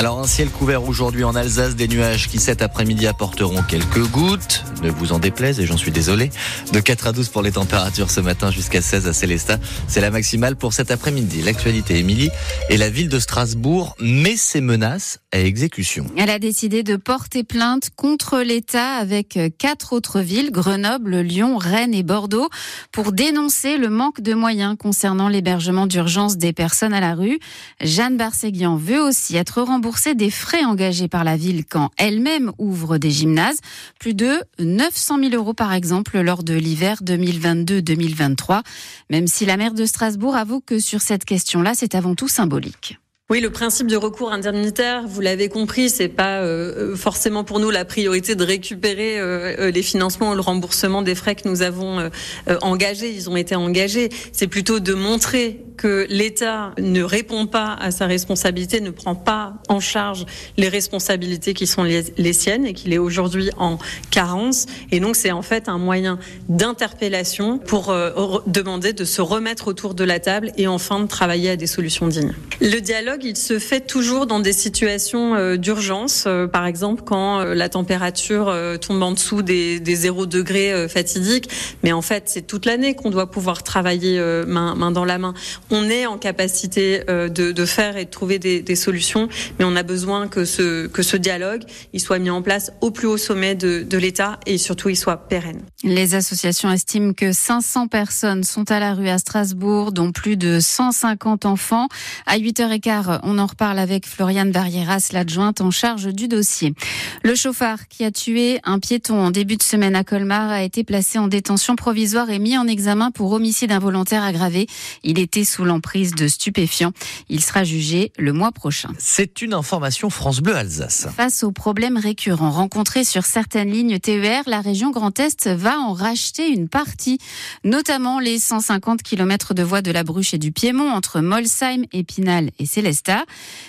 Alors un ciel couvert aujourd'hui en Alsace, des nuages qui cet après-midi apporteront quelques gouttes, ne vous en déplaise et j'en suis désolé. De 4 à 12 pour les températures ce matin jusqu'à 16 à Célestat, c'est la maximale pour cet après-midi. L'actualité Émilie et la ville de Strasbourg met ses menaces à exécution. Elle a décidé de porter plainte contre l'État avec quatre autres villes, Grenoble, Lyon, Rennes et Bordeaux, pour dénoncer le manque de moyens concernant l'hébergement d'urgence des personnes à la rue. Jeanne Barséguian veut aussi être remboursée des frais engagés par la ville quand elle-même ouvre des gymnases. Plus de 900 000 euros par exemple lors de l'hiver 2022-2023. Même si la maire de Strasbourg avoue que sur cette question-là, c'est avant tout symbolique. Oui, le principe de recours indemnitaire, vous l'avez compris, c'est pas euh, forcément pour nous la priorité de récupérer euh, euh, les financements ou le remboursement des frais que nous avons engagés. Ils ont été engagés. C'est plutôt de montrer que l'État ne répond pas à sa responsabilité, ne prend pas en charge les responsabilités qui sont les, les siennes et qu'il est aujourd'hui en carence. Et donc, c'est en fait un moyen d'interpellation pour demander de se remettre autour de la table et enfin de travailler à des solutions dignes. Le dialogue il se fait toujours dans des situations euh, d'urgence, euh, par exemple quand euh, la température tombe en dessous des, des 0 degrés fatidiques. Mais en fait, c'est toute l'année qu'on doit pouvoir travailler main, dans la main. On est en capacité de, faire et de trouver des, des, solutions, mais on a besoin que ce, que ce dialogue il soit mis en place au plus haut sommet de, de l'État et surtout il soit pérenne. Les associations estiment que 500 personnes sont à la rue à Strasbourg, dont plus de 150 enfants. À 8h15, on en reparle avec Floriane Barrieras, l'adjointe en charge du dossier. Le chauffard qui a tué un piéton en début de semaine à Colmar a été placé en détention provisoire et mis en examen pour homicide involontaire aggravé. Il était sous l'emprise de stupéfiants. Il sera jugé le mois prochain. C'est une information France Bleu Alsace. Face aux problèmes récurrents rencontrés sur certaines lignes TER, la région Grand Est va en racheter une partie, notamment les 150 km de voies de la Bruche et du Piémont entre Molsheim, Épinal et Célestin.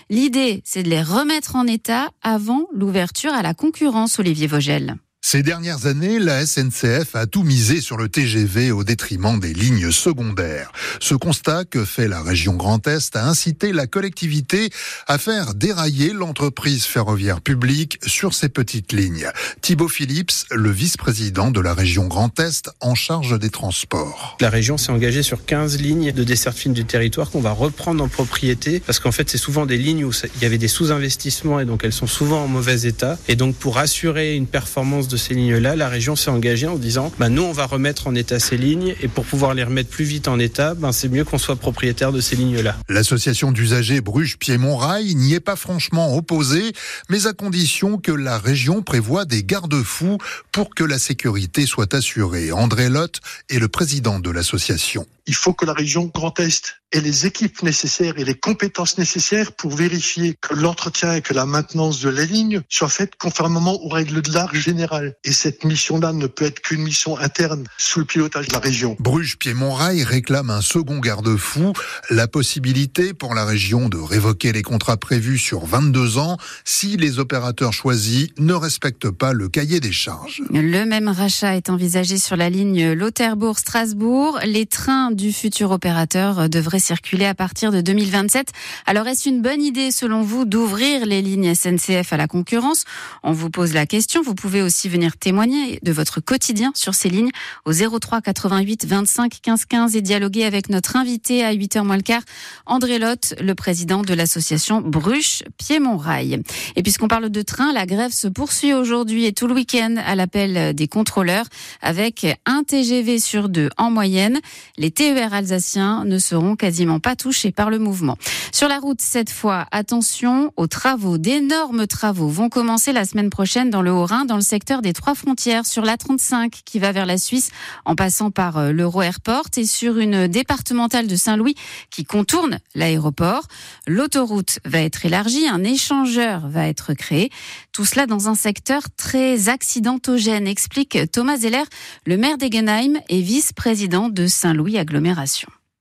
L'idée, c'est de les remettre en état avant l'ouverture à la concurrence, Olivier Vogel. Ces dernières années, la SNCF a tout misé sur le TGV au détriment des lignes secondaires. Ce constat que fait la région Grand Est a incité la collectivité à faire dérailler l'entreprise ferroviaire publique sur ces petites lignes. Thibaut Phillips, le vice-président de la région Grand Est en charge des transports. La région s'est engagée sur 15 lignes de desserte fine du territoire qu'on va reprendre en propriété parce qu'en fait, c'est souvent des lignes où il y avait des sous-investissements et donc elles sont souvent en mauvais état. Et donc, pour assurer une performance de ces lignes-là, la région s'est engagée en disant bah, nous, on va remettre en état ces lignes et pour pouvoir les remettre plus vite en état, ben, c'est mieux qu'on soit propriétaire de ces lignes-là. L'association d'usagers Bruges-Piémont-Rail n'y est pas franchement opposée, mais à condition que la région prévoit des garde-fous pour que la sécurité soit assurée. André Lotte est le président de l'association. Il faut que la région Grand Est ait les équipes nécessaires et les compétences nécessaires pour vérifier que l'entretien et que la maintenance de la ligne soient faites conformément aux règles de l'art général. Et cette mission-là ne peut être qu'une mission interne sous le pilotage de la région. Bruges Piémont Rail réclame un second garde-fou, la possibilité pour la région de révoquer les contrats prévus sur 22 ans si les opérateurs choisis ne respectent pas le cahier des charges. Le même rachat est envisagé sur la ligne Lauterbourg-Strasbourg. Les trains du futur opérateur devrait circuler à partir de 2027. Alors est-ce une bonne idée selon vous d'ouvrir les lignes SNCF à la concurrence? On vous pose la question. Vous pouvez aussi venir témoigner de votre quotidien sur ces lignes au 03 88 25 15 15 et dialoguer avec notre invité à 8h moins le quart, André Lotte, le président de l'association Bruche Piémont Rail. Et puisqu'on parle de train, la grève se poursuit aujourd'hui et tout le week-end à l'appel des contrôleurs avec un TGV sur deux en moyenne. Les TER alsaciens ne seront quasiment pas touchés par le mouvement. Sur la route, cette fois, attention aux travaux. D'énormes travaux vont commencer la semaine prochaine dans le Haut-Rhin, dans le secteur des trois frontières, sur la 35 qui va vers la Suisse en passant par euh, l'Euro Airport et sur une départementale de Saint-Louis qui contourne l'aéroport. L'autoroute va être élargie, un échangeur va être créé. Tout cela dans un secteur très accidentogène, explique Thomas Zeller, le maire d'Egenheim et vice-président de Saint-Louis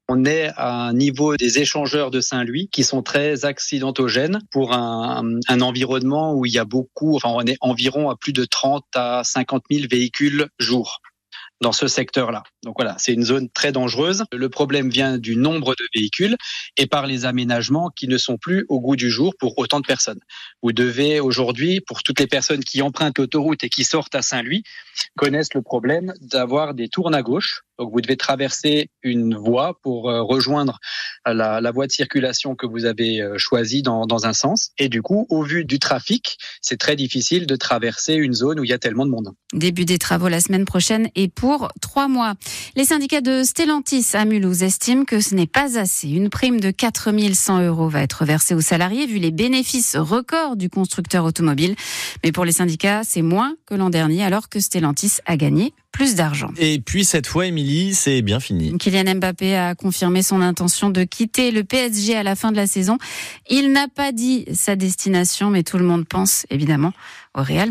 On est à un niveau des échangeurs de Saint-Louis qui sont très accidentogènes pour un, un, environnement où il y a beaucoup, enfin on est environ à plus de 30 à 50 000 véhicules jour dans ce secteur-là. Donc voilà, c'est une zone très dangereuse. Le problème vient du nombre de véhicules et par les aménagements qui ne sont plus au goût du jour pour autant de personnes. Vous devez aujourd'hui, pour toutes les personnes qui empruntent l'autoroute et qui sortent à Saint-Louis, connaissent le problème d'avoir des tournes à gauche donc vous devez traverser une voie pour euh, rejoindre la, la voie de circulation que vous avez euh, choisie dans, dans, un sens. Et du coup, au vu du trafic, c'est très difficile de traverser une zone où il y a tellement de monde. Début des travaux la semaine prochaine et pour trois mois. Les syndicats de Stellantis à Mulhouse estiment que ce n'est pas assez. Une prime de 4100 euros va être versée aux salariés vu les bénéfices records du constructeur automobile. Mais pour les syndicats, c'est moins que l'an dernier alors que Stellantis a gagné plus d'argent. Et puis cette fois, Émilie, c'est bien fini. Kylian Mbappé a confirmé son intention de quitter le PSG à la fin de la saison. Il n'a pas dit sa destination, mais tout le monde pense évidemment au Real.